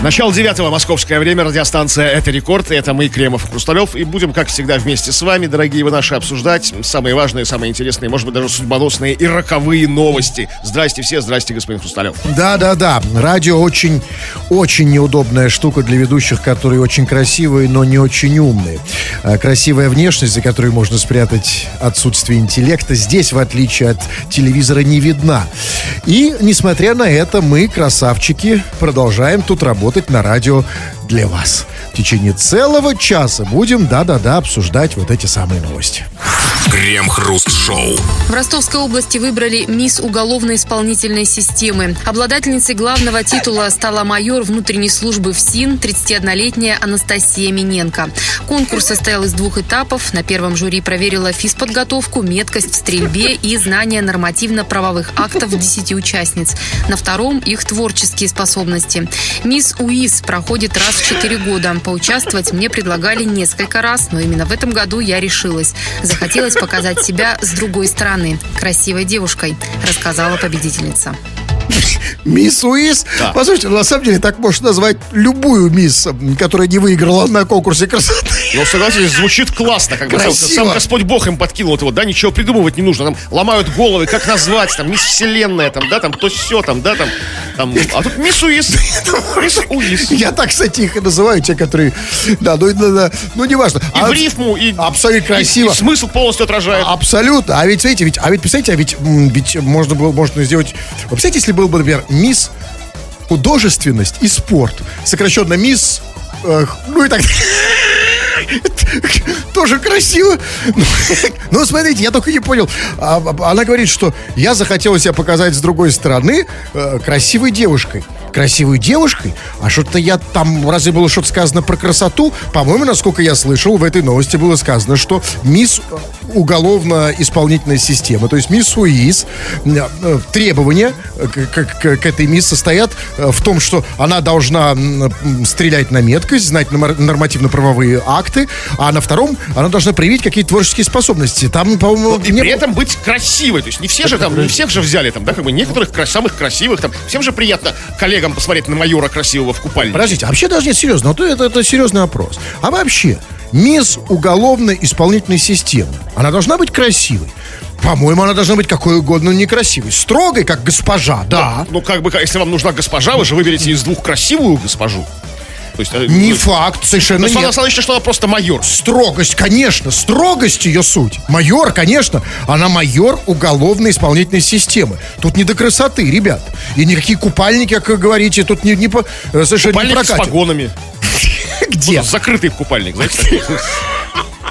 Начало девятого московское время, радиостанция «Это рекорд», это мы, Кремов и Хрусталев, и будем, как всегда, вместе с вами, дорогие вы наши, обсуждать самые важные, самые интересные, может быть, даже судьбоносные и роковые новости. Здрасте все, здрасте, господин Хрусталев. Да-да-да, радио очень, очень неудобная штука для ведущих, которые очень красивые, но не очень умные. А, Красивая внешность, за которой можно спрятать отсутствие интеллекта, здесь, в отличие от телевизора, не видна. И, несмотря на это, мы, красавчики, продолжаем тут работать на радио для вас. В течение целого часа будем, да-да-да, обсуждать вот эти самые новости. Крем-хруст-шоу. В Ростовской области выбрали мисс уголовно-исполнительной системы. Обладательницей главного титула стала майор внутренней службы ФСИН 31-летняя Анастасия Миненко. Конкурс состоял из двух этапов. На первом жюри проверила физподготовку, меткость в стрельбе и знание нормативно-правовых актов 10 участниц. На втором их творческие способности. Мисс УИС проходит раз в 4 года. Поучаствовать мне предлагали несколько раз, но именно в этом году я решилась. Захотелось показать себя с другой стороны, красивой девушкой, рассказала победительница. Мисс Уиз. Послушайте, ну, на самом деле так можно назвать любую мисс, которая не выиграла на конкурсе красоты. Ну, согласитесь, звучит классно, как бы сам, Красиво. Господь Бог им подкинул этого, да, ничего придумывать не нужно, там ломают головы, как назвать, там, мисс Вселенная, там, да, там, то все, там, да, там, там, а тут мисс Уиз, мисс Уиз. Я так, кстати, их и называю, те, которые... Да, ну, да, да, ну неважно. И в рифму, и, Абсолютно и- красиво. и смысл полностью отражает. Абсолютно. А ведь, смотрите, ведь, а ведь, представляете, а ведь, ведь можно было, можно сделать... Представляете, если был бы, например, мисс художественность и спорт, сокращенно мисс... э, ну и так... Тоже красиво. Ну, Ну, смотрите, я только не понял. А, а, Она говорит, что я захотела себя показать с другой стороны э, красивой девушкой. Красивой девушкой? А что-то я там... Разве было что-то сказано про красоту? По-моему, насколько я слышал, в этой новости было сказано, что мисс уголовно-исполнительная система, то есть мисс УИС, э, требования к, к- к- этой мисс состоят э, в том, что она должна стрелять на меткость, знать нормативно-правовые акты, а на втором она должна проявить какие-то творческие способности. Там, по-моему, И не при было- этом быть красивой. То есть не все же там, не всех же взяли там, да, как бы некоторых самых красивых там. Всем же приятно коллегам посмотреть на майора красивого в купальнике. Подождите, а вообще даже нет, серьезно, вот это, это серьезный вопрос. А вообще, мисс уголовно-исполнительной системы, она должна быть красивой? По-моему, она должна быть какой угодно некрасивой. Строгой, как госпожа, да. Ну, как бы, если вам нужна госпожа, вы же выберете из двух красивую госпожу. То есть, э, Не ну, факт, совершенно То нет. она считает, что она просто майор. Строгость, конечно, строгость ее суть. Майор, конечно, она майор уголовно-исполнительной системы. Тут не до красоты, ребят. И никакие купальники, как вы говорите, тут не, не по, э, совершенно не Купальник с погонами. Где? Закрытый купальник, знаете.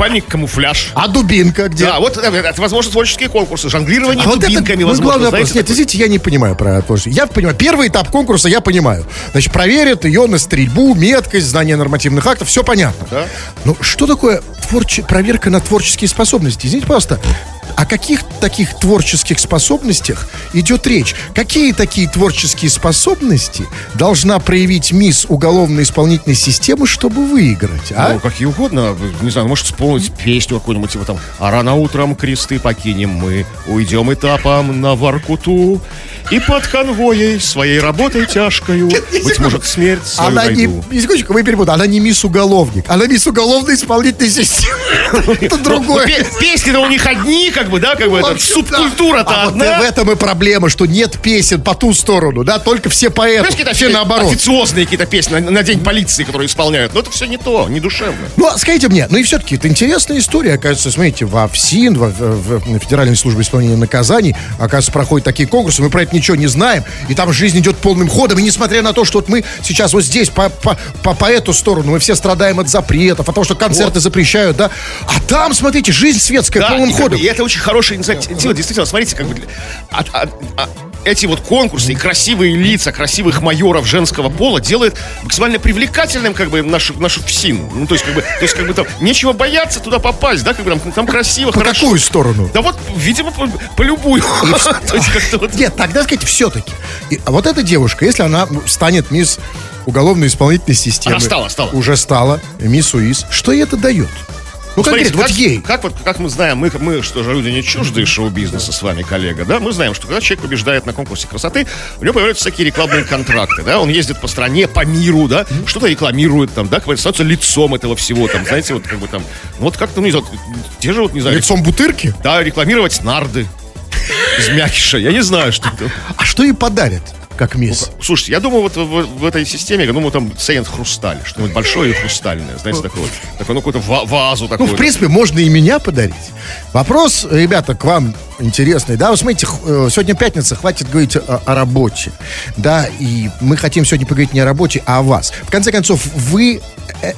Купальник, камуфляж. А дубинка где? Да, вот э, это, возможно, творческие конкурсы. Жонглирование А вот это дубинками, возможно. главный знаете, вопрос. Нет, извините, я не понимаю про творчество. Я понимаю, первый этап конкурса я понимаю. Значит, проверят ее на стрельбу, меткость, знание нормативных актов, все понятно. Да. Ну, что такое творче- проверка на творческие способности? Извините, пожалуйста, о каких таких творческих способностях идет речь? Какие такие творческие способности должна проявить мисс уголовно-исполнительной системы, чтобы выиграть? А? Ну, какие угодно. Не знаю, может исполнить песню какую-нибудь, типа там «А рано утром кресты покинем мы, уйдем этапом на Воркуту, и под конвоей своей работой тяжкою, быть может, смерть свою Она найду». не секундочку, вы перепутали, она не мисс уголовник, она мисс уголовно-исполнительной системы. Это Ну, другое. пе- Песни-то у них одни, как бы, да, как бы, это, Вообще, субкультура-то да. А вот одна. в этом и проблема, что нет песен по ту сторону, да, только все поэты, Знаешь, какие-то все наоборот. официозные какие-то песни на, на день полиции, которые исполняют. Но это все не то, не душевно. Ну, а скажите мне, ну и все-таки это интересная история, оказывается, смотрите, во ФСИН, во- в, в Федеральной службе исполнения наказаний, оказывается, проходят такие конкурсы, мы про это ничего не знаем, и там жизнь идет полным ходом, и несмотря на то, что вот мы сейчас вот здесь по, по, по, по эту сторону, мы все страдаем от запретов, от того, что концерты запрещают, да, а там, смотрите, жизнь светская полным и, ходом. и это очень хорошая инициатива. Действительно, смотрите, как бы от- от- а- эти вот конкурсы и красивые лица красивых майоров женского пола делают максимально привлекательным как бы нашу, нашу ФСИН. Ну, то есть, как бы, то есть, как бы там нечего бояться туда попасть, да, как бы там, там красиво, По хорошо. какую сторону? Да вот, видимо, по, по любую. Нет, тогда сказать, все-таки. А вот эта девушка, если она станет мисс уголовно-исполнительной системы. Она стала, стала. Уже стала, мисс УИС. Что ей это дает? Ну, конкретно, вот как, ей. Как, вот, как мы знаем, мы, мы что же люди не чуждые шоу-бизнеса с вами, коллега, да? Мы знаем, что когда человек побеждает на конкурсе красоты, у него появляются всякие рекламные контракты, да? Он ездит по стране, по миру, да? Что-то рекламирует там, да? Становится лицом этого всего, там, знаете, вот как бы там... ну, Вот как-то, ну, не знаю, те же вот, не знаю... Лицом бутырки? Да, рекламировать нарды из мякиша. Я не знаю, что это. А что ей подарят, как мисс? Слушайте, я думаю, вот в, в этой системе, я думаю, там ценят хрусталь. Что-нибудь большое и хрустальное. Знаете, такое. Такое, ну, какую-то ва- вазу Ну, такую. в принципе, можно и меня подарить. Вопрос, ребята, к вам интересный. Да, вы смотрите, э, сегодня пятница, хватит говорить о, о работе. Да, и мы хотим сегодня поговорить не о работе, а о вас. В конце концов, вы э,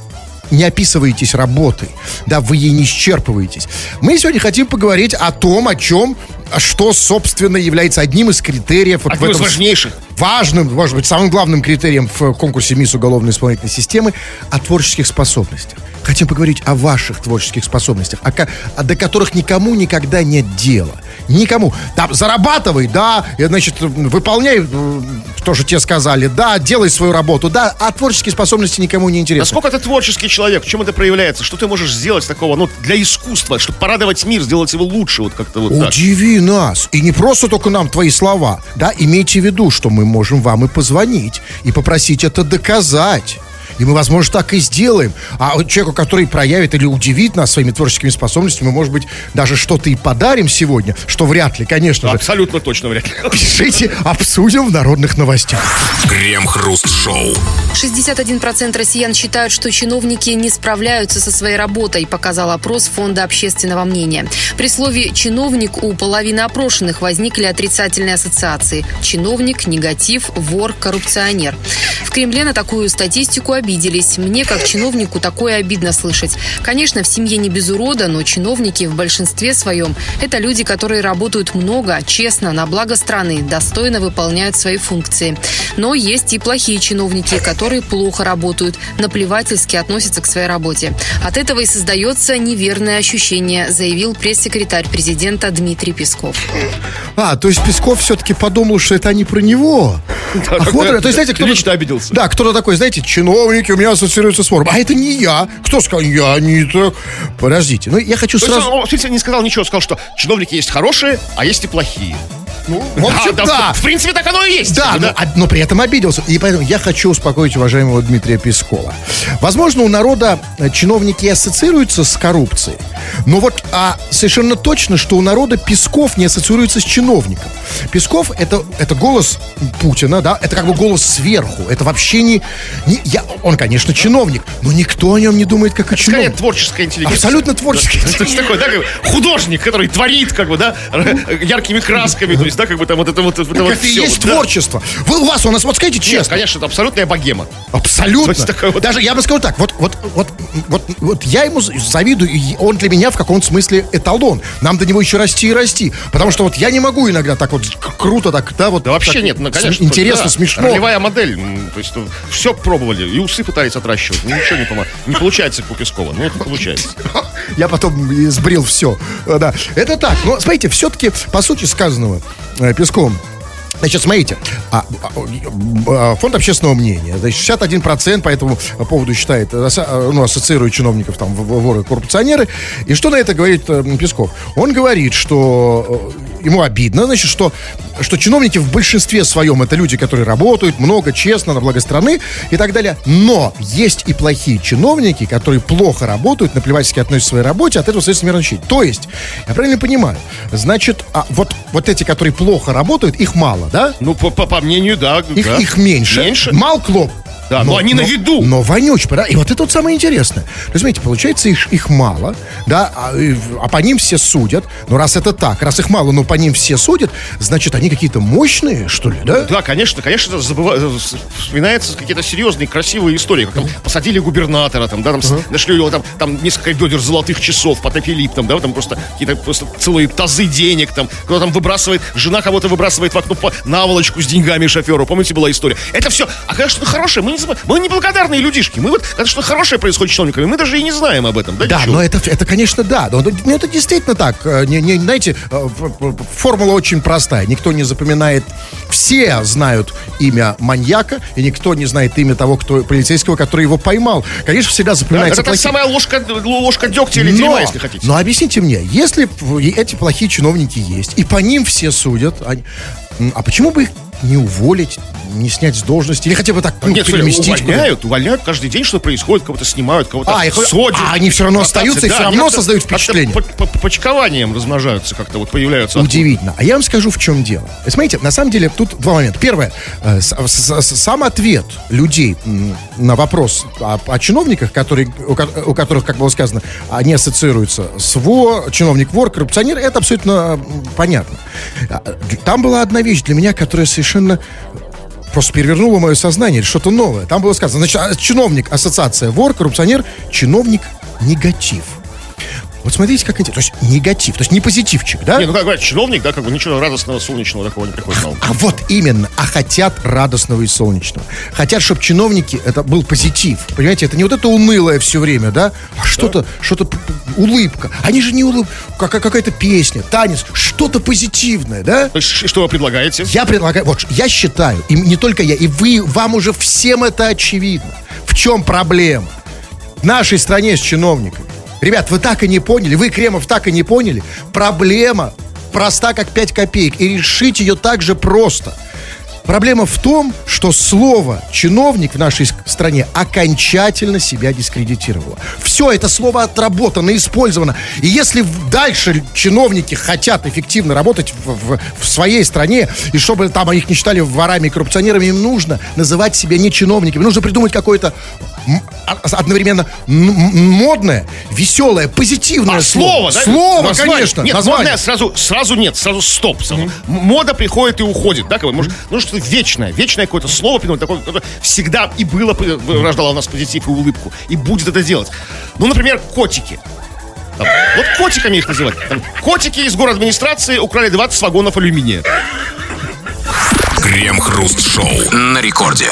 не описываетесь работой, да, вы ей не исчерпываетесь. Мы сегодня хотим поговорить о том, о чем, что, собственно, является одним из критериев. вот в Одним из этом важнейших. важным, может быть, самым главным критерием в конкурсе «Мисс уголовной исполнительной системы» о творческих способностях. Хотим поговорить о ваших творческих способностях, о, а до которых никому никогда нет дела. Никому. Там, зарабатывай, да, и, значит, выполняй э, то, что тебе сказали, да, делай свою работу, да, а творческие способности никому не интересны. Насколько ты творческий человек? В чем это проявляется? Что ты можешь сделать такого, ну, для искусства, чтобы порадовать мир, сделать его лучше, вот как-то вот так? Удиви нас. И не просто только нам твои слова. Да, имейте в виду, что мы можем вам и позвонить, и попросить это доказать. И мы, возможно, так и сделаем. А вот человеку, который проявит или удивит нас своими творческими способностями, мы, может быть, даже что-то и подарим сегодня, что вряд ли, конечно же. Абсолютно точно вряд ли. Пишите, обсудим в народных новостях. Крем-хруст-шоу. 61% россиян считают, что чиновники не справляются со своей работой, показал опрос Фонда общественного мнения. При слове «чиновник» у половины опрошенных возникли отрицательные ассоциации. Чиновник, негатив, вор, коррупционер. В Кремле на такую статистику обиделись. Мне, как чиновнику, такое обидно слышать. Конечно, в семье не без урода, но чиновники в большинстве своем – это люди, которые работают много, честно, на благо страны, достойно выполняют свои функции. Но есть и плохие чиновники, которые плохо работают, наплевательски относятся к своей работе. От этого и создается неверное ощущение, заявил пресс-секретарь президента Дмитрий Песков. А, то есть Песков все-таки подумал, что это не про него. Да, Ах, вот то есть, знаете, кто лично обиделся. Да, кто-то такой, знаете, чиновники у меня ассоциируются с вором. А это не я. Кто сказал? Я не так. Подождите. Ну, я хочу То есть сразу... он, он, в смысле, не сказал ничего, сказал, что чиновники есть хорошие, а есть и плохие. Ну, в общем, Да, да. В принципе, так оно и есть. Да, но, а- но при этом обиделся. И поэтому я хочу успокоить уважаемого Дмитрия Пескова. Возможно, у народа э, чиновники ассоциируются с коррупцией. Но вот а совершенно точно, что у народа Песков не ассоциируется с чиновником. Песков это, это голос Путина, да, это как бы голос сверху. Это вообще не. не я, он, конечно, чиновник, но никто о нем не думает, как о Скорее чиновнике. творческая интеллигенция. Абсолютно творческая Да, То есть такой, да, художник, который творит, как бы, да, р- яркими красками, то есть, да, как бы там вот это вот, это вот Это и всё, есть вот, да. творчество. Вы, у вас, у нас, вот скажите Нет, честно. конечно, это абсолютная богема. Абсолютно. Есть такое вот- Даже я бы сказал так, вот, вот, вот, вот, вот я ему завидую, и он для меня в каком-то смысле эталон. Нам до него еще расти и расти. Потому что вот я не могу иногда так вот круто, так, да, вот. Да вообще так нет, ну, конечно. Интересно, да, смешно. Ролевая модель. То есть, все пробовали. И усы пытались отращивать. ну, Ничего не помо- Не получается, как у Пескова. Ну, это получается. Я потом сбрил все. Да. Это так. Но, смотрите, все-таки, по сути сказанного э, Песковым, Значит, смотрите, а, а, а, фонд общественного мнения, значит, 61% по этому поводу считает, э, ну, ассоциирует чиновников, там, воры, коррупционеры. И что на это говорит э, Песков? Он говорит, что ему обидно, значит, что, что чиновники в большинстве своем это люди, которые работают много, честно, на благо страны и так далее. Но есть и плохие чиновники, которые плохо работают, наплевательски относятся к своей работе, от этого мирно ощущение. То есть, я правильно понимаю, значит, а вот, вот эти, которые плохо работают, их мало, да? Ну, по, по- по мнению, да. Их, да. их меньше. Меньше? Мал клоп. Да, но они на виду. Но вонючий, да? И вот это вот самое интересное. Смотрите, получается, их, их мало, да, а, а по ним все судят. Но раз это так, раз их мало, но по ним все судят, значит, они какие-то мощные, что ли, да? Да, конечно, конечно, забыва... э, вспоминаются какие-то серьезные, красивые истории, как там посадили губернатора, там, да, там с- нашли у него там, там несколько ведер золотых часов, потопили, там, да, там просто какие-то просто целые тазы денег, там, кто там выбрасывает, жена кого-то выбрасывает в окно по- наволочку с деньгами шоферу, помните, была история. Это все, а что-то хорошее, мы не мы неблагодарные людишки, мы вот, когда что-то хорошее происходит с чиновниками, мы даже и не знаем об этом, да, Да, ничего. но это, это, конечно, да. Но, ну, это действительно так. Э, Не, не, знаете, э, формула очень простая. Никто не запоминает все знают имя маньяка, и никто не знает имя того, кто полицейского, который его поймал. Конечно, всегда запоминается Это плохие- самая ложка, ложка дегтя или дерьма, если хотите. но объясните мне, если эти плохие чиновники есть, и по ним все судят, они- а почему бы их не уволить, не снять с должности, или хотя бы так ну, Нет, переместить? увольняют, увольняют каждый день, что происходит, кого-то снимают, кого-то А, содят. а они всё равно остаются и Да, всё они равно создают впечатление. по- размножаются как-то, вот появляются. Удивительно. А я вам скажу, в чем дело. Э, Смотрите, на самом деле тут два момента. Первое, э, с- с- с- сам ответ людей на вопрос о, о чиновниках, которые, у, у которых, как было сказано, они ассоциируются с ВО, чиновник вор, коррупционер, это абсолютно понятно. А, Там была одна вещь для меня, которая совершенно просто перевернуло мое сознание, что-то новое. Там было сказано, значит, а, чиновник, ассоциация, вор, коррупционер, чиновник, негатив. Вот смотрите, как интересно. То есть негатив, то есть не позитивчик, да? Не, ну как говорят, чиновник, да, как бы ничего радостного, солнечного такого не приходит на ум. А вот именно, а хотят радостного и солнечного. Хотят, чтобы чиновники, это был позитив. Понимаете, это не вот это унылое все время, да? А что-то, что-то, п- п- улыбка. Они же не улыбка, какая-то песня, танец, что-то позитивное, да? Что вы предлагаете? Я предлагаю, вот, я считаю, и не только я, и вы, вам уже всем это очевидно. В чем проблема? В нашей стране с чиновниками. Ребят, вы так и не поняли, вы, Кремов, так и не поняли. Проблема проста, как 5 копеек, и решить ее так же просто. Проблема в том, что слово «чиновник» в нашей стране окончательно себя дискредитировало. Все это слово отработано, использовано. И если дальше чиновники хотят эффективно работать в, в- в своей стране, и чтобы там их не считали ворами и коррупционерами, им нужно называть себя не чиновниками. Нужно придумать какое-то а- одновременно модное, веселое, позитивное А, слово, да? Слово, Название. конечно. Нет, название. модное сразу, сразу нет, сразу стоп. Сразу. М- Мода приходит и уходит, да, как бы, может, ну что-то вечное, вечное какое-то слово, такое, которое всегда и было, рождало у нас позитив и улыбку, и будет это делать. Ну, например, котики. Там, вот котиками их называть. Там, котики из город администрации украли 20 вагонов алюминия. Крем-хруст-шоу на рекорде.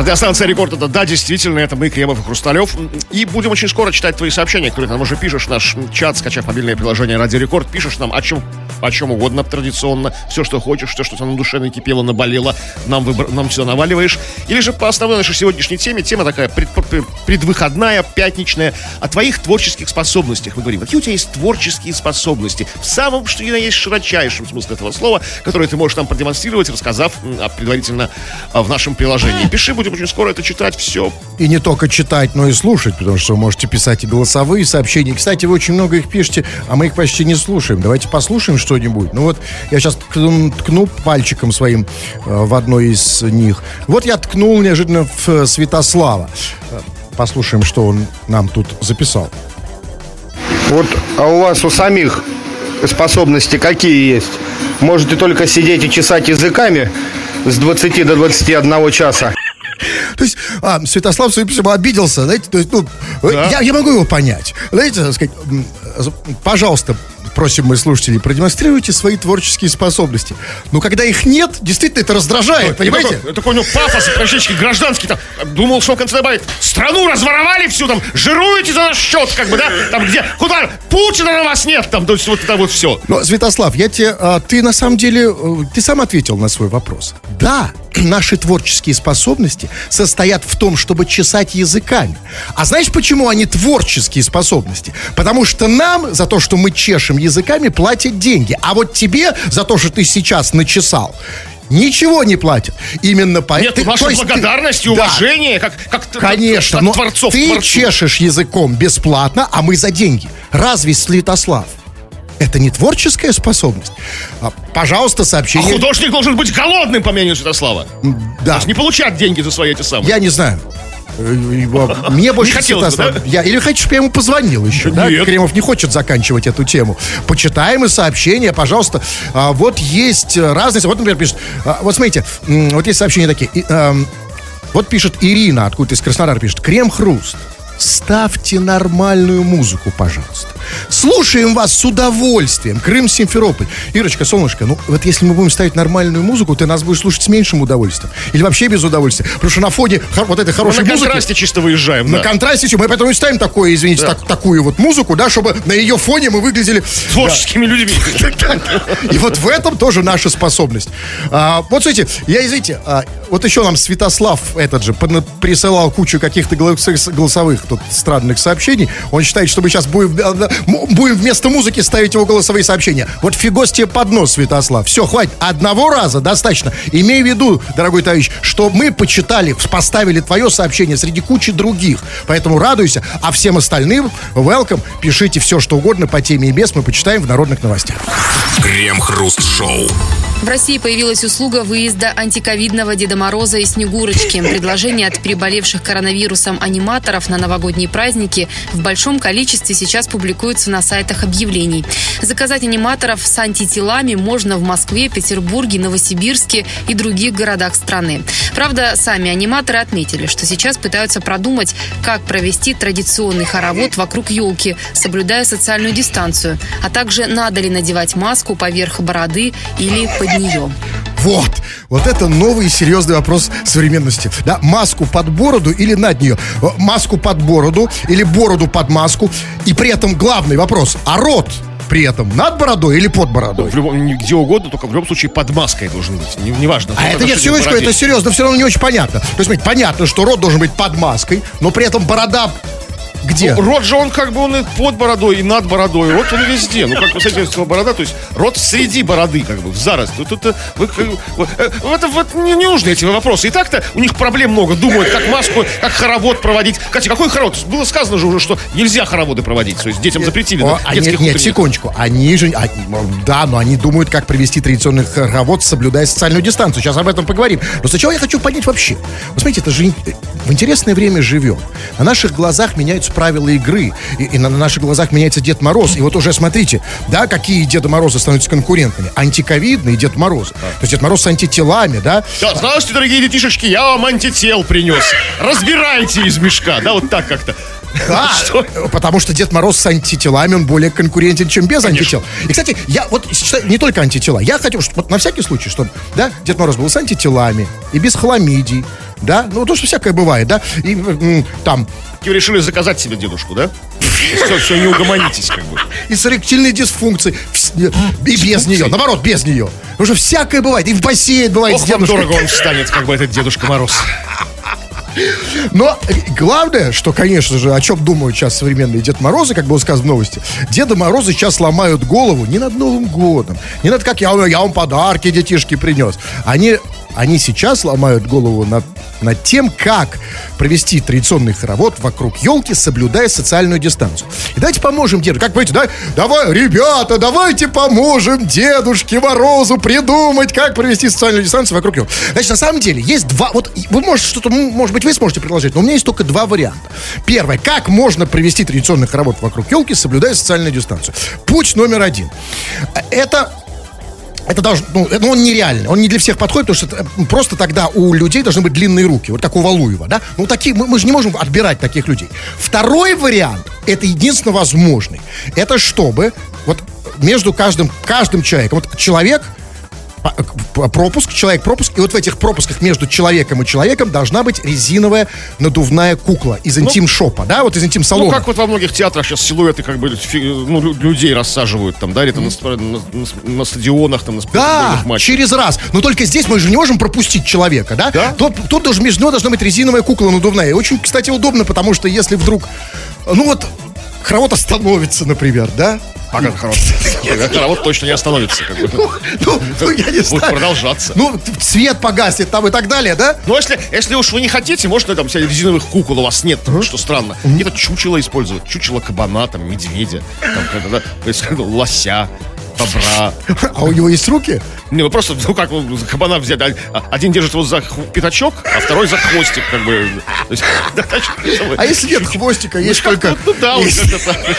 Радиостанция Рекорд это да, действительно, это мы, Кремов и Хрусталев. И будем очень скоро читать твои сообщения, которые ты нам уже пишешь. Наш чат, скачав мобильное приложение Радио Рекорд, пишешь нам о чем, о чем угодно традиционно. Все, что хочешь, все, что у тебя на душе накипело, наболело, нам, выбор, нам сюда наваливаешь. Или же по основной нашей сегодняшней теме, тема такая пред- пред- предвыходная, пятничная, о твоих творческих способностях. Мы говорим, какие у тебя есть творческие способности в самом, что ни на есть, широчайшем смысле этого слова, которые ты можешь нам продемонстрировать, рассказав а, предварительно а, в нашем приложении. Пиши, будем очень скоро это читать, все. И не только читать, но и слушать, потому что вы можете писать и голосовые сообщения. Кстати, вы очень много их пишете, а мы их почти не слушаем. Давайте послушаем что-нибудь. Ну вот, я сейчас ткну, ткну пальчиком своим э, в одной из них. Вот я ткнул неожиданно в э, Святослава. Э, Послушаем, что он нам тут записал. Вот, а у вас у самих способности какие есть? Можете только сидеть и чесать языками с 20 до 21 часа. То есть, а, Святослав, судя по всему, обиделся, знаете, то есть, ну, я, я могу его понять. Знаете, так сказать, з- пожалуйста, просим мы слушателей, продемонстрируйте свои творческие способности. Но когда их нет, действительно это раздражает, понимаете? Такой, такой у него пафос практически гражданский. Там, думал, что он конце добавит. Страну разворовали всю, там, жируете за наш счет, как бы, да? Там где, куда, Путина на вас нет, там, то есть вот это вот все. Но, Святослав, я тебе, а, ты на самом деле, э, ты сам ответил на свой вопрос. Да, наши творческие способности состоят в том, чтобы чесать языками. А знаешь, почему они творческие способности? Потому что нам за то, что мы чешем языками, платят деньги. А вот тебе за то, что ты сейчас начесал, ничего не платят. Именно поэтому... Нет, ваша благодарность и Да. уважение, как, как т- Конечно, от но творцов ты чешешь языком бесплатно, а мы за деньги. Разве, Святослав? Это не творческая способность? А, пожалуйста, А сообщение. художник должен быть голодным, по мнению Святослава. Да, Не получать деньги за свои эти самые. я не знаю. Э, Мне больше хотелось бы, да? я, Или хочешь, чтобы я ему позвонил еще? Да? Нет. Кремов не хочет заканчивать эту тему. Почитаем и сообщения, пожалуйста. А, вот есть э, разные... Вот, например, пишет... а, вот смотрите, вот есть сообщения такие. И, эм, вот пишет Ирина, откуда из Краснодара пишет. Крем-хруст. Ставьте нормальную музыку, пожалуйста. Слушаем вас с удовольствием. Крым, Симферополь. Ирочка, солнышко, ну вот если мы будем ставить нормальную музыку, ты нас будешь слушать с меньшим удовольствием. Или вообще без удовольствия. Потому что на фоне вот этой Ну, хорошей на музыки... контрасте чисто выезжаем, На да. контрасте мы поэтому и ставим такое, извините, так- такую вот музыку, да, чтобы на ее фоне мы выглядели Творческими людьми. и вот в этом тоже наша способность. А, вот смотрите, я, извините, а, вот еще нам Святослав этот же присылал кучу каких-то голос- голосовых тут странных сообщений. Он считает, что мы сейчас будем, да, м- будем вместо музыки ставить его голосовые сообщения. Вот фигос тебе под нос, Святослав. Все, хватит. Одного раза достаточно. Имей в виду, дорогой товарищ, что мы почитали, поставили твое сообщение среди кучи других. Поэтому радуйся. А всем остальным, welcome, пишите все, что угодно по теме и без, мы почитаем в народных новостях. Крем-хруст-шоу. В России появилась услуга выезда антиковидного Деда Мороза и Снегурочки. Предложение от переболевших коронавирусом аниматоров на новогодние праздники в большом количестве сейчас публикуются на сайтах объявлений. Заказать аниматоров с антителами можно в Москве, Петербурге, Новосибирске и других городах страны. Правда, сами аниматоры отметили, что сейчас пытаются продумать, как провести традиционный хоровод вокруг елки, соблюдая социальную дистанцию, а также надо ли надевать маску поверх бороды или под нее. Вот, вот это новый и серьезный вопрос современности. Да, маску под бороду или над нее? Э, Маску под бороду или бороду под маску? И при этом главный вопрос, а рот при этом над бородой или под бородой? В любом, где угодно, только в любом случае под маской должен быть. Не- Неважно. А это нет, секундочку, это серьезно, все равно не очень понятно. То есть, смотрите, понятно, что рот должен быть под маской, но при этом борода где? Рот же он как бы он и под бородой, и над бородой. Рот он везде. Ну, как смотрите, слово борода, то есть рот среди бороды, как бы, в заросли. Тут, тут, э, вы, бы, вот, э, это вот не, не нужны эти вопросы. И так-то у них проблем много. Думают, как маску, как хоровод проводить. Кстати, какой хоровод? Было сказано же уже, что нельзя хороводы проводить. То есть детям запретили. О, а нет, нет, секундочку. Они же, а, да, но они думают, как провести традиционный хоровод, соблюдая социальную дистанцию. Сейчас об этом поговорим. Но сначала я хочу понять вообще. Вы смотрите, это же ин- в интересное время живем. На наших глазах меняются правила игры. И, и на наших глазах меняется Дед Мороз. И вот уже смотрите, да, какие Деда Морозы становятся конкурентами. Антиковидные Дед Морозы. То есть Дед Мороз с антителами, да? Да, здравствуйте, дорогие детишечки, я вам антител принес. Разбирайте из мешка. Да, вот так как-то. Да, Что? потому что Дед Мороз с антителами, он более конкурентен, чем без антител. И, кстати, я вот считаю, не только антитела, я хотел, чтобы, вот на всякий случай, чтобы, да, Дед Мороз был с антителами и без хламидий, да, ну, то, что всякое бывает, да, и там, Вы решили заказать себе дедушку, да? Все, все, не угомонитесь, как бы. и с эректильной дисфункцией, и без нее, наоборот, без нее. Потому что всякое бывает, и в бассейн бывает с Ох, вам дедушкой. дорого он станет, как бы этот Дедушка Мороз. Но э, главное, что, конечно же, о чем думают сейчас современные Дед Морозы, как было сказано в новости, Деда Морозы сейчас ломают голову не над Новым годом, не над как я, я вам подарки детишки принес. Они, они сейчас ломают голову над, над тем, как провести традиционный хоровод вокруг елки, соблюдая социальную дистанцию. И давайте поможем деду. Как понимаете, да? Давай, ребята, давайте поможем Дедушке Морозу придумать, как провести социальную дистанцию вокруг елки. Значит, на самом деле, есть два... Вот вы можете что-то, может быть, вы сможете предложить, но у меня есть только два варианта. Первое. Как можно провести традиционный хоровод вокруг елки, соблюдая социальную дистанцию? Путь номер один. Это это должно, ну, ну, он нереальный, он не для всех подходит, потому что просто тогда у людей должны быть длинные руки, вот как у Валуева, да? Ну, такие, мы, мы же не можем отбирать таких людей. Второй вариант, это единственно возможный, это чтобы вот между каждым, каждым человеком, вот человек, пропуск, человек пропуск, и вот в этих пропусках между человеком и человеком должна быть резиновая надувная кукла из интим-шопа, да, вот из Ну, интим-салона. как вот во многих театрах сейчас силуэты как бы ну, лю- людей рассаживают там, да, или там на, ст- на- на- на стадионах, там, на Да, матчах. через раз. Но только здесь мы же не можем пропустить человека, да? Да. Тут, тут даже между него должна быть резиновая кукла надувная. И очень, кстати, удобно, потому что если вдруг, ну вот, хоровод остановится, например, да? А как хоровод? Хоровод точно не остановится. Как бы. Ну, ну, я не Будет знаю. продолжаться. Ну, цвет погаснет там и так далее, да? Но если, если уж вы не хотите, можно там себе резиновых кукол у вас нет, что странно. Где-то чучело использовать. Чучело кабана, там, медведя, там, когда, да, то есть, как, лося, бобра. А у него есть руки? Не, ну просто, ну как, ну, кабана взять. Один держит его за пятачок, а второй за хвостик, как бы. Есть, А если нет хвостика, есть как, только... Ну да, вот есть- как-то так.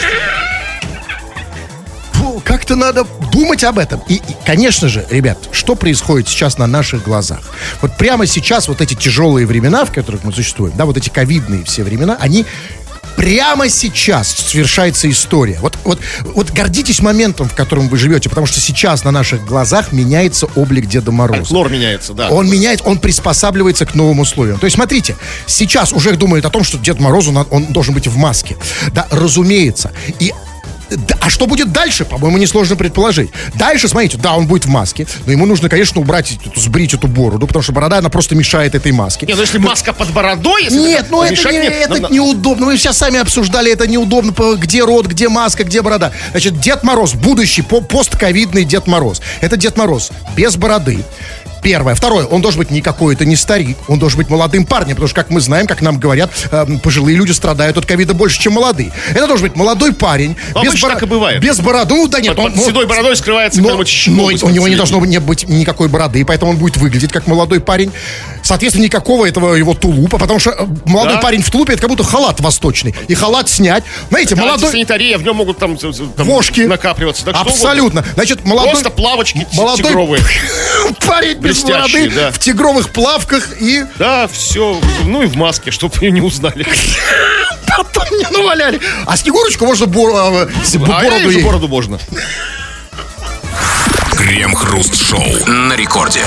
Как-то надо думать об этом. И, и, конечно же, ребят, что происходит сейчас на наших глазах? Вот прямо сейчас вот эти тяжелые времена, в которых мы существуем, да, вот эти ковидные все времена, они прямо сейчас совершается история. Вот, вот, вот гордитесь моментом, в котором вы живете, потому что сейчас на наших глазах меняется облик Деда Мороза. Фольклор меняется, да. Он меняет, он приспосабливается к новым условиям. То есть, смотрите, сейчас уже думают о том, что Дед Мороз, он, должен быть в маске. Да, разумеется. И а что будет дальше, по-моему, несложно предположить. Дальше, смотрите, да, он будет в маске, но ему нужно, конечно, убрать, эту, сбрить эту бороду, потому что борода, она просто мешает этой маске. Нет, ну если маска под бородой, если Нет, ну это, не- нет, это ну, неудобно. Мы сейчас сами обсуждали, это неудобно. Где рот, где маска, где борода. Значит, Дед Мороз, будущий по- постковидный Дед Мороз. Это Дед Мороз без бороды. Первое. Второе, он должен быть не какой-то не старик, он должен быть молодым парнем, потому что, как мы знаем, как нам говорят, э, пожилые люди страдают от ковида больше, чем молодые. Это должен быть молодой парень. Ну, обычно так и бывает. Без бороды, ну да нет. Под- под седой бородой скрывается но, но у него не должно быть, не быть никакой бороды, поэтому он будет выглядеть как молодой парень. Соответственно, никакого этого его тулупа, потому что э, молодой Да. парень в тулупе это как будто халат восточный. И халат снять. Знаете, Да, молодой... антисанитария, в нем могут там, там Вошки. накапливаться. Так что Абсолютно. Значит, молодой... Просто плавочки молодой тигровые. парень без бороды, да. в тигровых плавках и Да, все. Ну и в маске, чтобы ее не узнали. потом мне наваляли. А Снегурочку можно А я бороду ей. бороду можно. Крем-хруст-шоу на рекорде.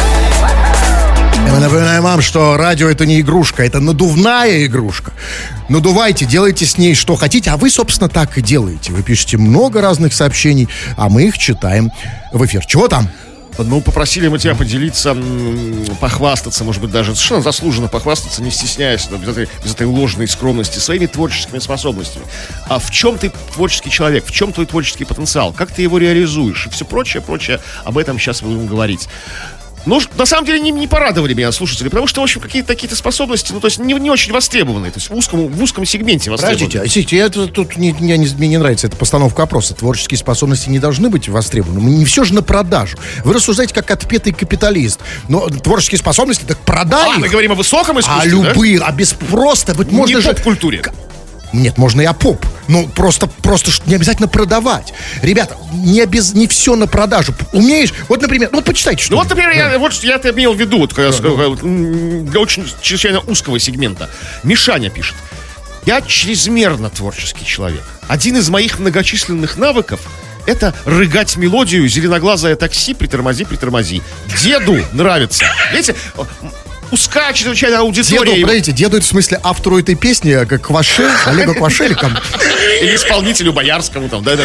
Мы напоминаем вам, что радио это не игрушка, это надувная игрушка. Надувайте, делайте с ней что хотите, а вы, собственно, так и делаете. Вы пишете много разных сообщений, а мы их читаем в эфир. Чего там? Ну, попросили мы тебя поделиться, похвастаться, может быть, даже совершенно заслуженно похвастаться, не стесняясь, без, этой, без этой ложной скромности, своими творческими способностями. А в чем ты творческий человек? В чем твой творческий потенциал? Как ты его реализуешь? И все прочее, прочее. Об этом сейчас будем говорить. Ну, на самом деле, не, не порадовали меня слушатели, потому что, в общем, какие-то такие способности, ну, то есть, не, не очень востребованные, то есть, в узком, в узком сегменте востребованные. Подождите, а, я тут, не, я не- мне не нравится эта постановка вопроса. Творческие способности не должны быть востребованы. Не все же на продажу. Вы рассуждаете как отпетый капиталист. Но творческие способности, так продай А, мы их. говорим о высоком А искусстве, да? любые, а без просто, вот можно не же... поп-культуре. Нет, можно и поп. Ну, просто, просто не обязательно продавать. Ребята, не, обез... не все на продажу. Умеешь, вот, например, ну, вот почитайте, что Ну вот, например, я, вот я это имел в виду, вот, когда, сказал, вот, м, для очень чрезвычайно узкого сегмента. Мишаня пишет. Я чрезмерно творческий человек. Один из моих многочисленных навыков это рыгать мелодию «Зеленоглазое такси, притормози, притормози». Деду нравится. Видите, узкая чрезвычайно аудитория. Деду, подождите, деду это в смысле автору этой песни, а, как Кваше, Олегу Кваше или кому? Или исполнителю боярскому там, да, да.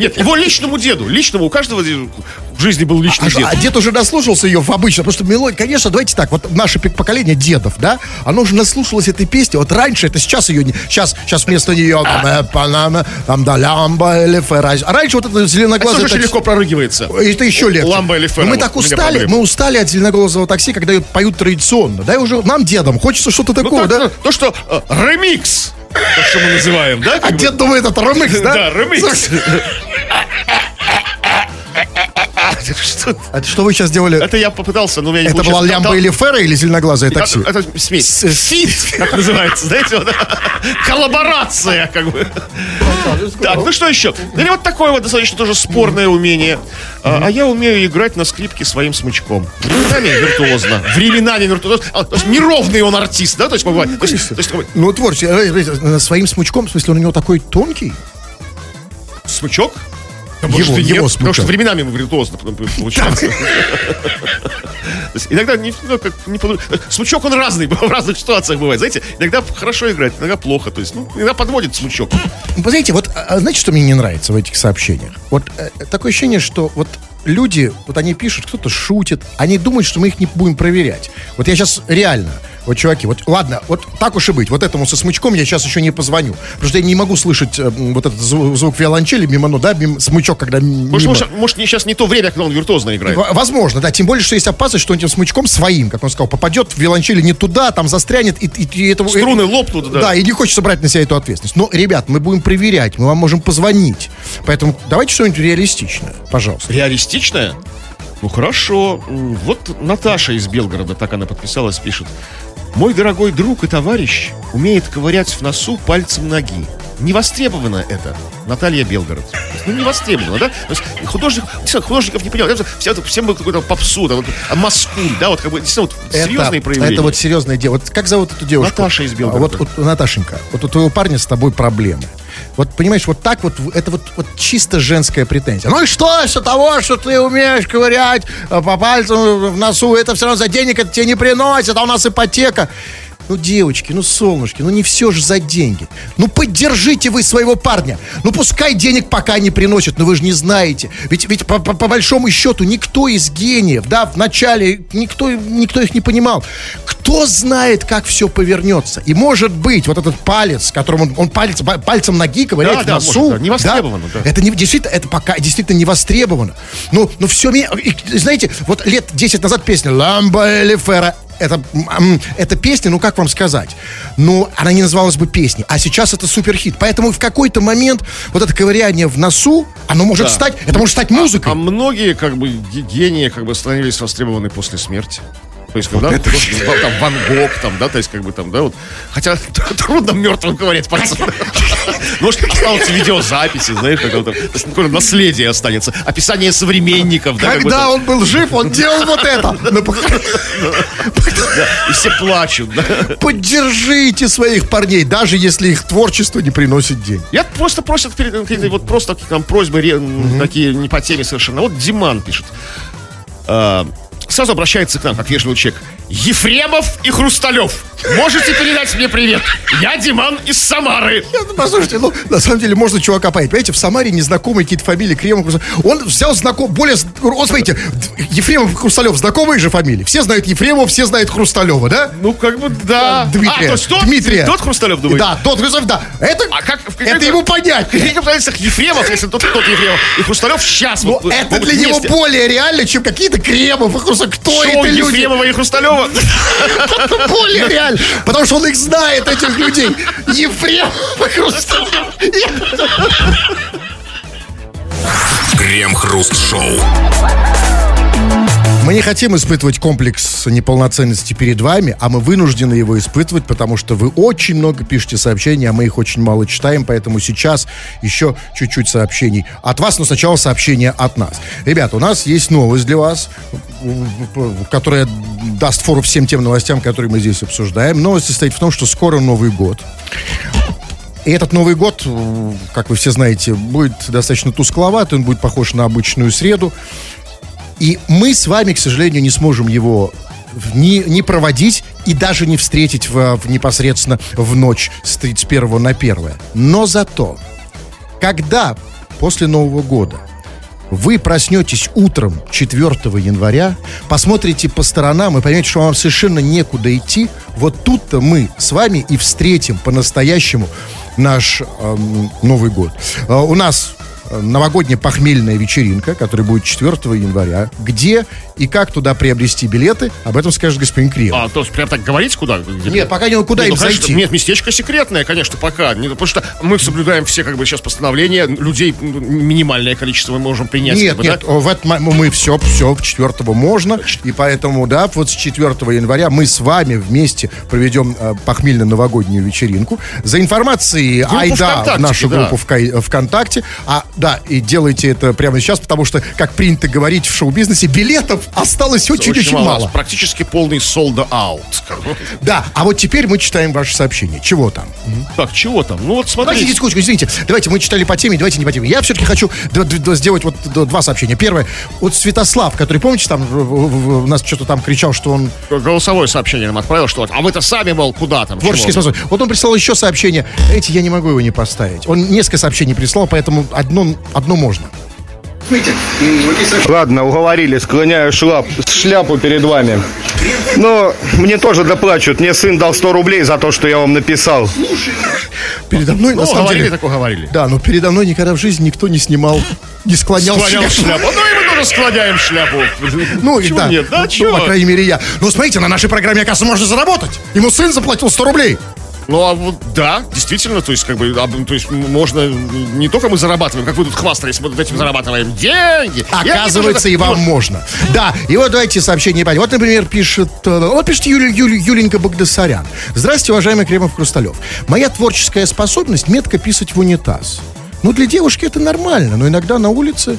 Нет, его личному деду. Личному, у каждого в жизни был личный А, дед. а дед уже наслушался ее в обычно, потому что мелодия, конечно, давайте так, вот наше поколение дедов, да, оно уже наслушалось этой песни, вот раньше, это сейчас ее не, сейчас, сейчас вместо нее там, э, там, да, лямба или ферраж. А раньше вот это Это зеленоглазое тоже такси- легко прорыгивается. Это еще легче. Ламба или Ферро, Мы так устали, мы устали от зеленоглазого такси, когда ее поют традиционно. Да, и уже нам, дедам, хочется что-то Ну, такого, то, да? то, то, что э, ремикс, то, что мы называем, да? А дед думает, это ремикс, да? Да, ремикс. Что- Это что вы сейчас делали? Это я попытался, но у меня не Это была лямба Там- или фера или зеленоглазое там- такси? Это смесь. Фит, как называется, знаете, вот, коллаборация, как бы. Так, ну что еще? Или вот такое вот достаточно тоже спорное умение. А, а я умею играть на скрипке своим смычком. Временами виртуозно. Временами виртуозно. А, то есть неровный он артист, да? То есть, бывает. То есть, то есть, Ну, творческий. э, э, Своим смычком, в смысле, он у него такой тонкий? смычок? А Его- может, его нет, потому что временами виртуозно получается. Иногда не, ну, как, не смычок он разный, в разных ситуациях бывает, знаете, иногда хорошо играет, иногда плохо, то есть, ну, иногда подводит смычок. Вы знаете, вот а, знаете, что мне не нравится в этих сообщениях? Вот э, такое ощущение, что вот люди, вот они пишут, кто-то шутит, они думают, что мы их не будем проверять. Вот я сейчас реально, вот, чуваки, вот ладно, вот так уж и быть, вот этому со смычком я сейчас еще не позвоню, потому что я не могу слышать э, вот этот звук, звук виолончели мимо, ну да, мимо, смычок, когда Может, мимо. может, может, не- сейчас не то время, когда он виртуозно играет. В- Возможно, да. Тем более, что есть опасность, что он этим смычком своим, как он сказал, попадет в виолончели не туда, там застрянет, и, и- и этого... Струны лопнут, да. Да, и не хочется брать на себя эту ответственность. Но, ребят, мы будем проверять, мы вам можем позвонить. Поэтому давайте что-нибудь реалистичное, пожалуйста. Реалистичная? Ну хорошо. Вот Наташа из Белгорода, так она подписалась, пишет. Мой дорогой друг и товарищ умеет ковырять в носу пальцем ноги. не востребовано это. Наталья Белгород. Ну, не востребовано, да? То есть художник, действительно, художников не понимаю. Все, всем было какой-то попсу, да, вот, а маскуль, да, вот как бы действительно вот, серьезные это, проявления. Это вот серьезное дело. Вот как зовут эту девушку? Наташа из Белгорода. Вот, вот, Наташенька, вот у твоего парня с тобой проблемы. Вот понимаешь, вот так вот, это вот, вот чисто женская претензия. Ну и что из того, что ты умеешь ковырять э, по пальцам в носу, это все равно за денег это тебе не приносит, а у нас ипотека. Ну, девочки, ну, солнышки, ну не все же за деньги. Ну, поддержите вы своего парня. Ну, пускай денег пока не приносит, но вы же не знаете. Ведь, ведь по, по, по большому счету никто из гениев, да, в начале никто, никто их не понимал. Кто знает, как все повернется? И может быть, вот этот палец, которым он, он палец, пальцем ноги ковыряет Да, в да, носу. может, да, не востребовано, да. Это не, действительно, это пока действительно не востребовано. Ну, ну все, знаете, вот лет 10 назад песня «Ламба Элифера» это, м, эта песня, ну как вам сказать, ну она не называлась бы песней, а сейчас это суперхит. Поэтому в какой-то момент вот это ковыряние в носу, оно может Да. стать, это может стать музыкой. А многие, как бы, ге- гении, как бы, становились востребованы после смерти. То есть, когда вот, там Ван Гог, там, да, то есть, как бы там, да, вот. Хотя трудно мертвым говорить пальцем. Может, останутся видеозаписи, знаешь, как там, есть, какое-то наследие останется. Описание современников, да, Когда он был жив, он делал вот это. Да, и все плачут, да. Поддержите своих парней, даже если их творчество не приносит денег. Я просто просят вот просто там просьбы такие не по теме совершенно. Вот Диман пишет. Сразу обращается к нам, как вежливый человек. Ефремов и Хрусталев. Можете передать мне привет? Я Диман из Самары. Ну, Послушайте, ну, на самом деле, можно чувака понять. Понимаете, в Самаре незнакомые какие-то фамилии, Кремов, Хрусталев. Он взял знаком, более... с- Вот, смотрите, Ефремов и Хрусталев, знакомые же фамилии. Все знают Ефремова, все знают Хрусталева, да? Ну, как бы, да. Дмитрия. А, то есть тот, Дмитрия. тот Хрусталев, думаете? Да, тот Хрусталев, да. Это, А как, в это ему понять. В каких обстоятельствах Ефремов, если тот, тот Ефремов, и Хрусталев сейчас Но вот это для него вместе. более реально, чем какие-то Кремов и Хрусталев. Кто Шоу это люди? Ефремова и Хрусталева. Более реально. Потому что он их знает, этих людей. Ефремов и Хрусталев. Крем-хруст-шоу. Мы не хотим испытывать комплекс неполноценности перед вами, а мы вынуждены его испытывать, потому что вы очень много пишете сообщений, а мы их очень мало читаем, поэтому сейчас еще чуть-чуть сообщений от вас, но сначала сообщения от нас. Ребята, у нас есть новость для вас, которая даст фору всем тем новостям, которые мы здесь обсуждаем. Новость состоит в том, что скоро Новый год. И этот Новый год, как вы все знаете, будет достаточно тускловатый, он будет похож на обычную среду. И мы с вами, к сожалению, не сможем его не, не проводить и даже не встретить в, в непосредственно в ночь с 31 на 1. Но зато, когда после Нового года вы проснетесь утром 4 января, посмотрите по сторонам и поймете, что вам совершенно некуда идти, вот тут-то мы с вами и встретим по-настоящему наш эм, Новый год. Э, у нас новогодняя похмельная вечеринка, которая будет 4 января. Где и как туда приобрести билеты, об этом скажет господин Криев. А, то есть прям так говорить куда? Где- Нет, пока не куда Нет, им ну, конечно, зайти. Нет, местечко секретное, конечно, пока. Не- потому что мы соблюдаем все, как бы, сейчас постановления. Людей м, минимальное количество мы можем принять. Нет, как бы, нет, да? в этот мо- мы все, все, 4 можно, и поэтому, да, вот с 4 января мы с вами вместе проведем э, похмельно-новогоднюю вечеринку. За информацией айда в нашу да. группу ВКонтакте. А, да, и делайте это прямо сейчас, потому что, как принято говорить в шоу-бизнесе, билетов осталось очень-очень мало. Практически полный бы. Да, а вот теперь мы читаем ваши сообщения. Чего там? Так, чего там? Ну вот смотрите. секундочку, извините. Давайте, мы читали по теме, давайте не по теме. Я все-таки хочу сделать вот два сообщения. Первое. Вот Святослав, который, помните, там у нас что-то там кричал, что он Голосовое сообщение нам отправил, что вот, а вы-то сами, мол, куда там? творческий чего? способен. Вот он прислал еще сообщение. Эти я не могу его не поставить. Он несколько сообщений прислал, поэтому одно, одно можно. Ладно, уговорили, склоняю шлап, шляпу перед вами. Но мне тоже доплачут. Мне сын дал 100 рублей за то, что я вам написал. Передо мной, Ну, на самом говорили, деле... так уговорили. Да, но передо мной никогда в жизни никто не снимал, не склонял, Склонял шляпу. шляпу. Ну и мы тоже складяем шляпу. Ну, и да. нет? Да, Ну, чего? по крайней мере, я. Ну, смотрите, на нашей программе, оказывается, можно заработать. Ему сын заплатил 100 рублей. Ну, а вот да, действительно, то есть, как бы, а, то есть, можно, не только мы зарабатываем, как вы тут хвастались, мы этим зарабатываем деньги. Оказывается, и вам можно. Да, и вот давайте сообщение пойдем. Вот, например, пишет, э, вот пишет Юля, Юля, Юленька Богдасарян. Здравствуйте, уважаемый Кремов Хрусталев. Моя творческая способность метко писать в унитаз. Ну, для девушки это нормально, но иногда на улице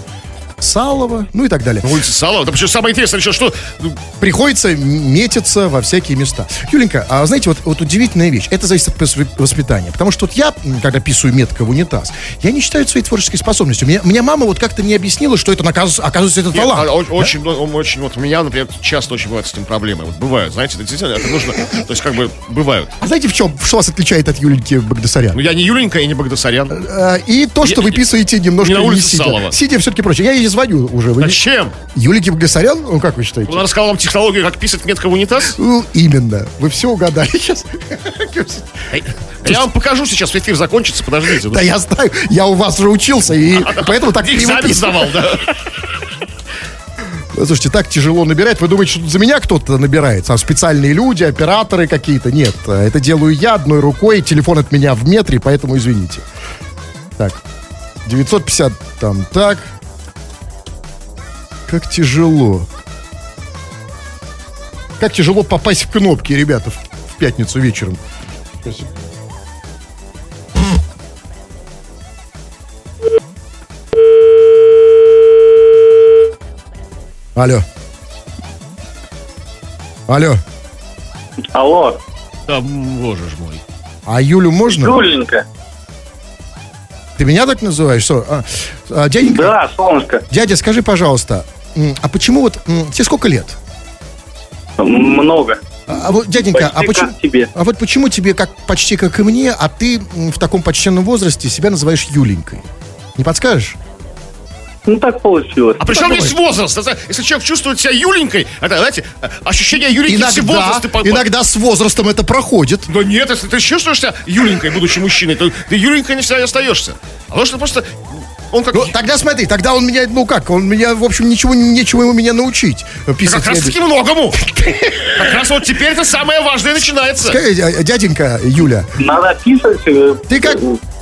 Салова, ну и так далее. На улице Салова. Да почему самое интересное еще, что... ну, Приходится метиться во всякие места. Юленька, а знаете, вот, вот удивительная вещь. Это зависит от воспитания. Потому что вот я, когда писаю метко в унитаз, я не считаю своей творческой способностью. Меня, меня мама вот как-то не объяснила, что это, оказывается, оказывается это Нет, талант. а, о- очень, ну, очень, вот у меня, например, часто очень бывают с этим проблемы. Вот бывают, знаете, это действительно, это нужно, то есть как бы бывают. А знаете, в чем, что вас отличает от Юленьки Багдасарян? Ну, я не Юленька, я не Багдасарян. Э, И то, что Я- вы писаете немножко не на улице сидя. Салова. Сидя все-таки проще. Я звоню уже. Вы не- Зачем? Юлике Багдасарян? Ну, как вы считаете? Он рассказал вам технологию, как писать метко в унитаз? Ну, именно. Вы все угадали сейчас. Я вам покажу сейчас, эфир закончится, подождите. Да я знаю, я у вас уже учился, и поэтому так писал. сдавал, да. Слушайте, так тяжело набирать. Вы думаете, что тут за меня кто-то набирает? Там специальные люди, операторы какие-то? Нет, это делаю я одной рукой. Телефон от меня в метре, поэтому извините. Так, 950 там, так. Как тяжело. Как тяжело попасть в кнопки, ребята, в, в пятницу вечером. Спасибо. Алло. Алло. Алло, Да, боже ж мой. А Юлю можно? Юленька. Ты меня так называешь? Что? А, а, дяденька, Да, солнышко. дядя, скажи, пожалуйста, а почему вот тебе сколько лет? Много. А, а вот, дяденька, а Почти почему? как тебе. А вот почему тебе как почти как и мне, а ты в таком почтенном возрасте себя называешь Юленькой? Не подскажешь? Ну, так получилось. А при чем здесь возраст? Если человек чувствует себя Юленькой, это, знаете, ощущение Юленьки все Иногда, возрасты... по- по- иногда с возрастом это проходит. Да нет, если ты чувствуешь себя Юленькой, будучи мужчиной, то ты Юленькой не всегда и остаешься. А потому что просто... Он как... Ну, тогда смотри, тогда он меня, ну как, он меня, в общем, ничего, нечего ему меня научить. э, Писать как раз таки многому. Как раз вот теперь это самое важное начинается. Скажи, дя- Дяденька Юля, Надо писать. э, ты как...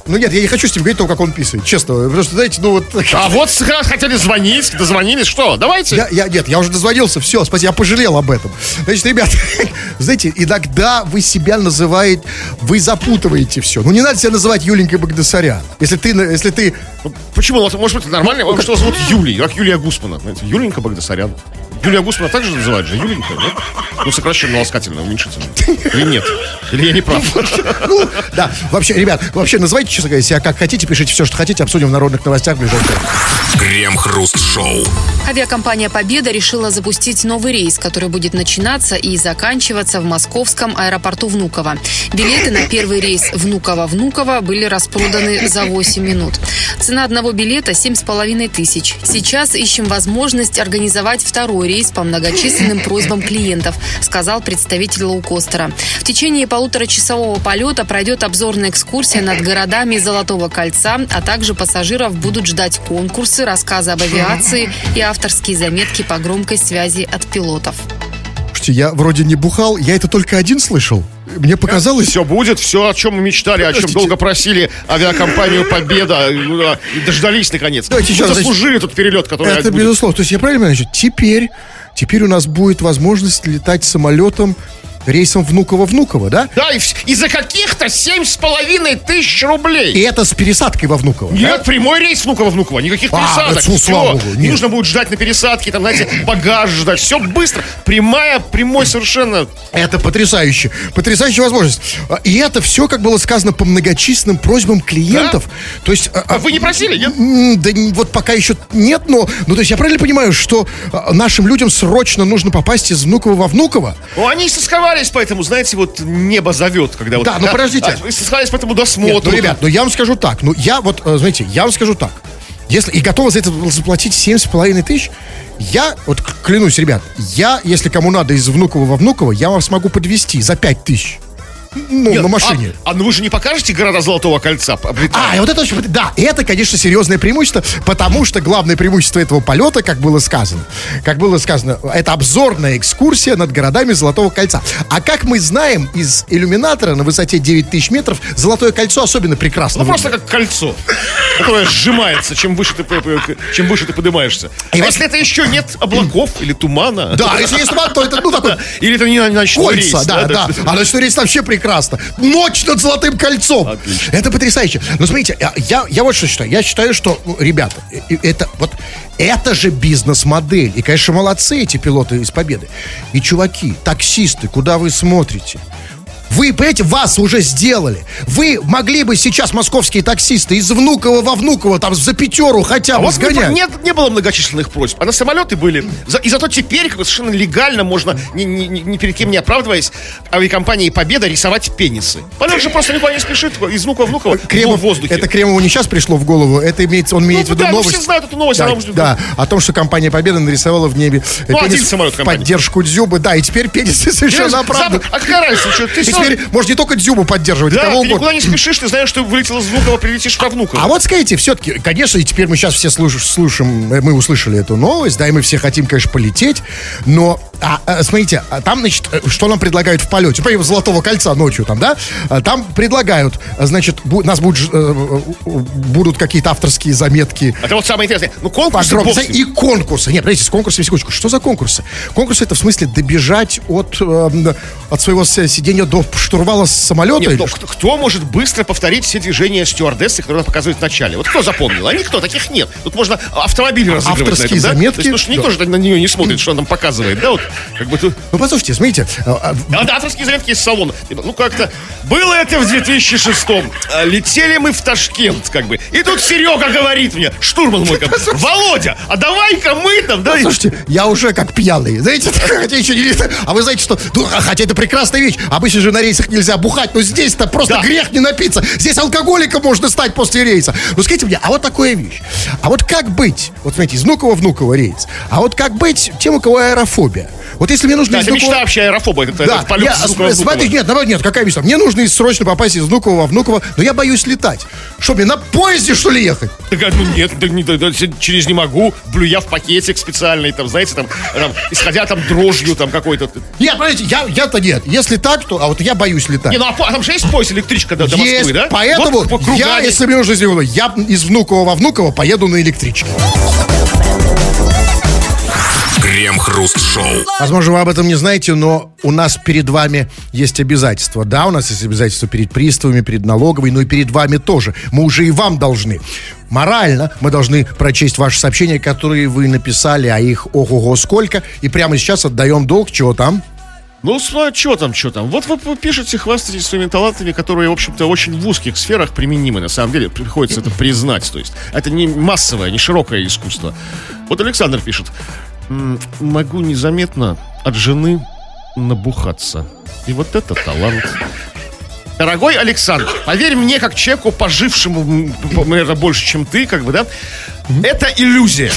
Ну нет, я не хочу с ним говорить то, как он писает, честно. Потому что, знаете, ну вот... А вот хотели звонить, дозвонились, что, давайте. Я, я, нет, я уже дозвонился, все, спасибо, я пожалел об этом. Значит, ребят, знаете, иногда вы себя называете, вы запутываете все. Ну, не надо себя называть Юленькой Багдасарян. Если ты, если ты, Ну, Почему? Может быть, нормально? Вам что зовут Юлий, как Юлия Гусмана. Юленька Багдасарян. Юлия Гусмана также называют же Юленька, нет? Ну, сокращенно, ласкательно, уменьшительно. Или нет? Или я не прав? ну, да, вообще, ребят, вообще называйте, честно говоря, себя как хотите, пишите все, что хотите, обсудим в народных новостях в ближайшее время. Крем-хруст-шоу. Авиакомпания «Победа» решила запустить новый рейс, который будет начинаться и заканчиваться в московском аэропорту Внуково. Билеты на первый рейс Внуково-Внуково были распроданы за 8 минут. Цена одного билета 7,5 тысяч. Сейчас ищем возможность организовать второй рейс по многочисленным просьбам клиентов, сказал представитель лоукостера. В течение полуторачасового полета пройдет обзорная экскурсия над городами Золотого кольца, а также пассажиров будут ждать конкурсы, рассказы об авиации и авторские заметки по громкой связи от пилотов. Слушайте, я вроде не бухал, я это только один слышал. Мне показалось... Все будет, все, о чем мы мечтали, о чем долго просили авиакомпанию Победа, э, и дождались наконец. Давайте еще раз, заслужили тот перелет, который Это будет. безусловно. То есть я правильно понимаю, теперь, теперь у нас будет возможность летать самолетом рейсом Внуково-Внуково, да? Да, и, и за каких-то семь с половиной тысяч рублей. И это с пересадкой во Внуково. да? Нет, прямой рейс Внуково-Внуково, никаких А, пересадок. это, слава богу, Не нужно будет ждать на пересадке, там, знаете, багаж ждать. Все быстро. Прямая, прямой совершенно. Это потрясающе. Потрясающая возможность. А, И это все, как было сказано, по многочисленным просьбам клиентов. То есть... а, А вы не просили, нет? Да вот пока еще нет, но... Ну, то есть я правильно понимаю, что а, нашим людям срочно нужно попасть из Внуково во Внуково? Ну, они истосковались, поэтому, знаете, вот небо зовет, когда вот... Да, ну, подождите. а, Истосковались по этому Нет, ну, ребят, ну я вам скажу так. Ну, я вот, э, знаете, я вам скажу так. Если и готова за это заплатить семь с половиной тысяч, я, вот клянусь, ребят, я, если кому надо из Внуково во Внуково, я вам смогу подвести за пять тысяч. Ну, Нет, на машине. А, а ну вы же не покажете города Золотого кольца? А, и вот это очень... Да, это, конечно, серьезное преимущество, потому что главное преимущество этого полета, как было сказано, как было сказано, это обзорная экскурсия над городами Золотого кольца. А как мы знаем, из иллюминатора на высоте 9000 метров Золотое кольцо особенно прекрасно Ну, просто выглядит. как кольцо, которое сжимается, чем выше ты, п- п- чем выше ты поднимаешься. А И вот- если это еще нет облаков или тумана? Да, если есть туман, то это, ну, такой Или это не ночной Кольца, рейс, да, да. А ночной рейс вообще прекрасно. Ночь над Золотым кольцом. Отлично. Это потрясающе. Но смотрите, я- я, вот что считаю. Я считаю, что, ну, ребята, и- и это вот это же бизнес-модель. И, конечно, молодцы эти пилоты из Победы. И, чуваки, таксисты, куда вы смотрите? Вы, понимаете, вас уже сделали. Вы могли бы сейчас московские таксисты из Внуково во Внуково там за пятеру хотя А бы вот не, сгонять. нет, не было многочисленных просьб, а на самолеты были. И зато теперь как бы совершенно легально можно, ни, ни- ни- перед кем не оправдываясь, авиакомпании «Победа» рисовать пенисы. Полет же просто никуда не спешит, из внукова Кремов, в воздухе. это Кремову не сейчас пришло в голову, это имеется, он имеет в виду да, ну, новость. все знают эту новость, Да, она уже- да, о том, что компания Победа нарисовала в небе э, Ну, пенис один самолет в компании. поддержку Дзюбы, да, и теперь пенисы совершенно оправданы. А какая разница, что ты Теперь можно не только Дзюбу поддерживать, Да, кого ты никуда угодно. не спешишь, ты знаешь, что вылетел из Внуково, прилетишь во Внуково. А вот скажите, все-таки, конечно, и теперь мы сейчас все слуш- слушаем, э, мы услышали эту новость, да, и мы все хотим, конечно, полететь, но, а, а, смотрите, а там, значит, э, что нам предлагают в полете? Например, Золотого кольца ночью там, да? А Там предлагают, а, значит, бу- нас будут, э, э, будут какие-то авторские заметки, Это вот самое интересное. Ну, конкурс Погромче. И конкурсы. Нет, подождите, с конкурсами, секундочку. Что за конкурсы? Конкурсы это в смысле добежать от, эм, от своего сидения до штурвала самолета? Нет, или ну, кто, кто может быстро повторить все движения стюардессы, которые она показывает в начале? Вот кто запомнил? А никто, таких нет. Тут можно автомобиль разыгрывать на авторские этом, да? заметки? То есть, потому что никто же на нее не смотрит, что она там показывает, да? Вот, как бы тут... Ну, послушайте, смотрите, а, а, авторские заметки из салона. Типа, Ну, как-то было это в 2006-м. А, Летели мы в Ташкент, как бы. И тут Серега говорит мне, штурман мой, как Володя, а давай-ка мы там, да? Слушайте, я уже как пьяный, знаете, хотя еще не А вы знаете, что, ну, а, хотя это прекрасная вещь, обычно же на рейсах нельзя бухать, но здесь-то просто Да. грех не напиться. Здесь алкоголиком можно стать после рейса. Ну, скажите мне, а вот такая вещь. А вот как быть? Вот смотрите, из Внуково-Внуково рейс. А вот как быть тем, у кого аэрофобия? Вот если мне нужно Да, из это Внуково- мечта вообще аэрофоба, этот, Да, полет я, с Внуково в см- Внуково. смотри, нет, давай, нет, какая мечта? Мне нужно срочно попасть из Внуково во Внуково, но я боюсь летать. Что, мне на поезде, что ли, ехать? Так, а, ну нет, да не- да, через не могу, блюя в пакетик специальный, там, знаете, там, там, исходя там дрожью там какой-то. Нет, подождите, я, я-то нет. Если так, то, а вот я боюсь летать. Не, ну а, а там же есть поезд электричка до, до Есть, Москвы, да? поэтому Вот я, если мне нужно сделать, я из Внуково во Внуково поеду на электричке. Крем-хруст-шоу. Возможно, вы об этом не знаете, но у нас перед вами есть обязательства. Да, у нас есть обязательства перед приставами, перед налоговой, но и перед вами тоже. Мы уже и вам должны. Морально мы должны прочесть ваши сообщения, которые вы написали, а их ого-го сколько. И прямо сейчас отдаем долг. Чего там? Ну, что там, что там? Вот вы пишете, хвастаетесь своими талантами, которые, в общем-то, очень в узких сферах применимы. На самом деле, приходится это признать. То есть, это не массовое, не широкое искусство. Вот Александр пишет. «М, Могу незаметно от жены набухаться. И вот это талант. Дорогой Александр, поверь мне, как человеку, пожившему, наверное, больше, чем ты, как бы, да, это иллюзия.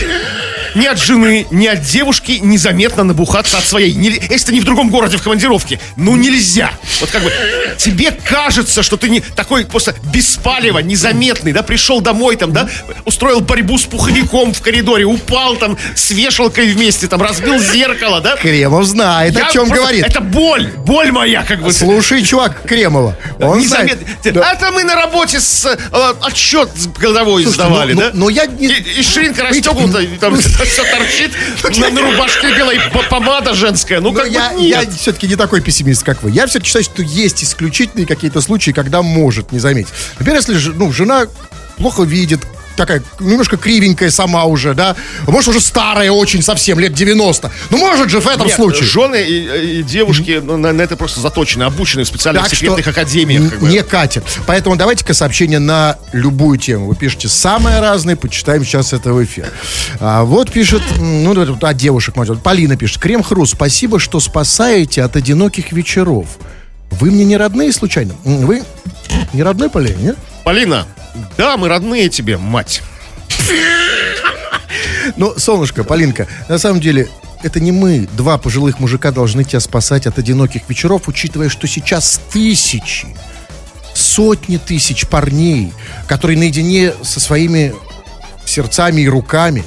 Ни от жены, ни от девушки незаметно набухаться от своей. Не- если ты не в другом городе в командировке, ну нельзя. Вот как бы тебе кажется, что ты не такой просто беспалево, незаметный, да, пришел домой там, да, устроил борьбу с пуховиком в коридоре, упал там с вешалкой вместе, там, разбил зеркало, да. Кремов знает, Я о чем просто- говорит. Это боль, боль моя, как бы. Слушай, чувак Кремова. Он знает. Незаметно. Это мы на работе с э, отчет годовой Слушайте, сдавали, ну- да? ну- но я не- И, и ширинка расстегнута, и там все торчит, на, на рубашке белая п- помада женская. Ну, Но как я, бы нет. все-таки не такой пессимист, как вы. Я все-таки считаю, что есть исключительные какие-то случаи, когда может не заметить. Например, если ну, жена плохо видит, такая немножко кривенькая сама уже, да, может уже старая очень совсем, лет 90. Ну, может же в этом Нет, случае. Жены и, и девушки ну, на, на это просто заточены, обучены в специальных Так секретных что академиях. как бы. Не катит. Поэтому давайте-ка сообщение на любую тему. Вы пишете самое разное, почитаем сейчас это в эфир. А, вот пишет, ну, от девушек, мать, Полина пишет. Крем-хруст, спасибо, что спасаете от одиноких вечеров. Вы мне не родные случайно? Вы не родной, Полина, нет? Полина, да, мы родные тебе, мать. Ну, солнышко, Полинка, на самом деле, это не мы, два пожилых мужика должны тебя спасать от одиноких вечеров, учитывая, что сейчас тысячи, сотни тысяч парней, которые наедине со своими сердцами и руками.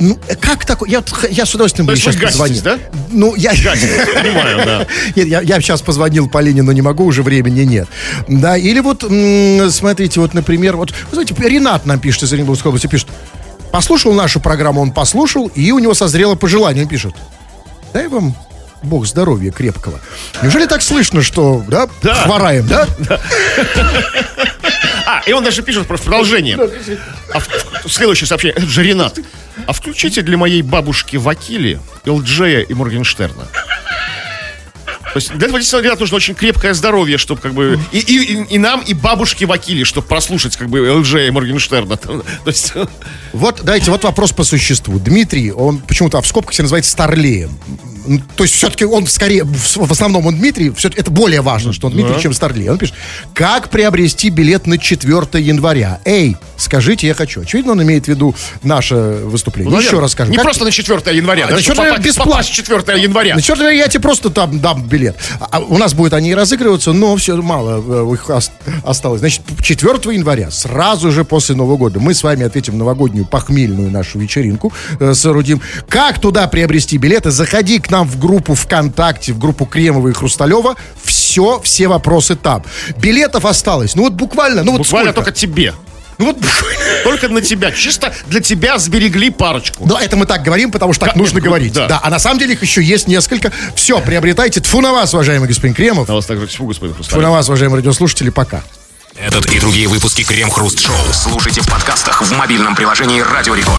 Ну, как такое? Я, я с удовольствием бы сейчас гаситесь, позвонил. да? Ну, я... Понимаю, да. Нет, я, я сейчас позвонил Полине, но не могу, уже времени нет. Да, или вот, смотрите, вот, например, вот, знаете, Ренат нам пишет из Оренбургской области, пишет, послушал нашу программу, он послушал, и у него созрело пожелание, он пишет, дай вам Бог здоровья крепкого. Неужели так слышно, что, да, Да. хвораем, да? А, и он даже пишет про продолжение. А в- следующее сообщение. Это же Ренат. А включите для моей бабушки Вакили, Элджея и Моргенштерна. То есть для этого действительно, Ренат, нужно очень крепкое здоровье, чтобы как бы... И, и- и- нам, и бабушке Вакили, чтобы прослушать как бы Элджея и Моргенштерна. То есть... Вот, дайте, вот вопрос по существу. Дмитрий, он почему-то в скобках себя называет Старлеем. То есть все-таки он скорее, в основном он Дмитрий, все это более важно, что он Дмитрий, чем Старлей. Он пишет, как приобрести билет на 4 января? Эй, скажите, я хочу. Очевидно, он имеет в виду наше выступление. Еще наверное, раз скажем. Не как- просто на 4 января, А, да, на чтобы 4 попасть, бесплатно. попасть 4 января. На 4 я тебе просто там дам билет. А у нас будут они разыгрываться, но все мало э, их ос- осталось. Значит, 4 января, сразу же после Нового года, мы с вами ответим новогоднюю похмельную нашу вечеринку, э, соорудим. Как туда приобрести билеты? Заходи к нам в группу ВКонтакте, в группу Кремова и Хрусталева. Все, все вопросы там. Билетов осталось. Ну вот буквально, ну вот Буквально сколько? только тебе. Ну вот. Только на тебя. Чисто для тебя сберегли парочку. Но это мы так говорим, потому что так нужно нет, говорить. да. Да. а на самом деле их еще есть несколько. Все, приобретайте. Тфу на вас, уважаемый господин Кремов. На вас также тьфу, господин Тфу Хрусталев. на вас, уважаемые радиослушатели, пока. Этот и другие выпуски Крем Хруст Шоу слушайте в подкастах в мобильном приложении Радио Рекорд.